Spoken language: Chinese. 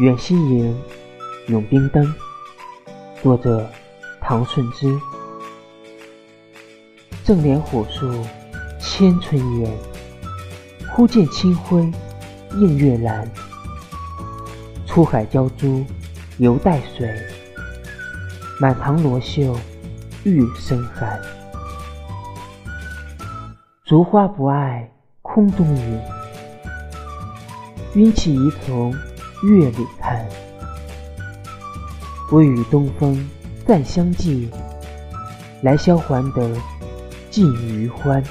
远溪吟，永冰灯。作者：唐顺之。正怜火树千春烟，忽见清辉映月兰。出海鲛珠犹带水，满堂罗袖玉生寒。竹花不爱空中云，云起疑从月里看。微雨东风再相见，来消还得尽余欢。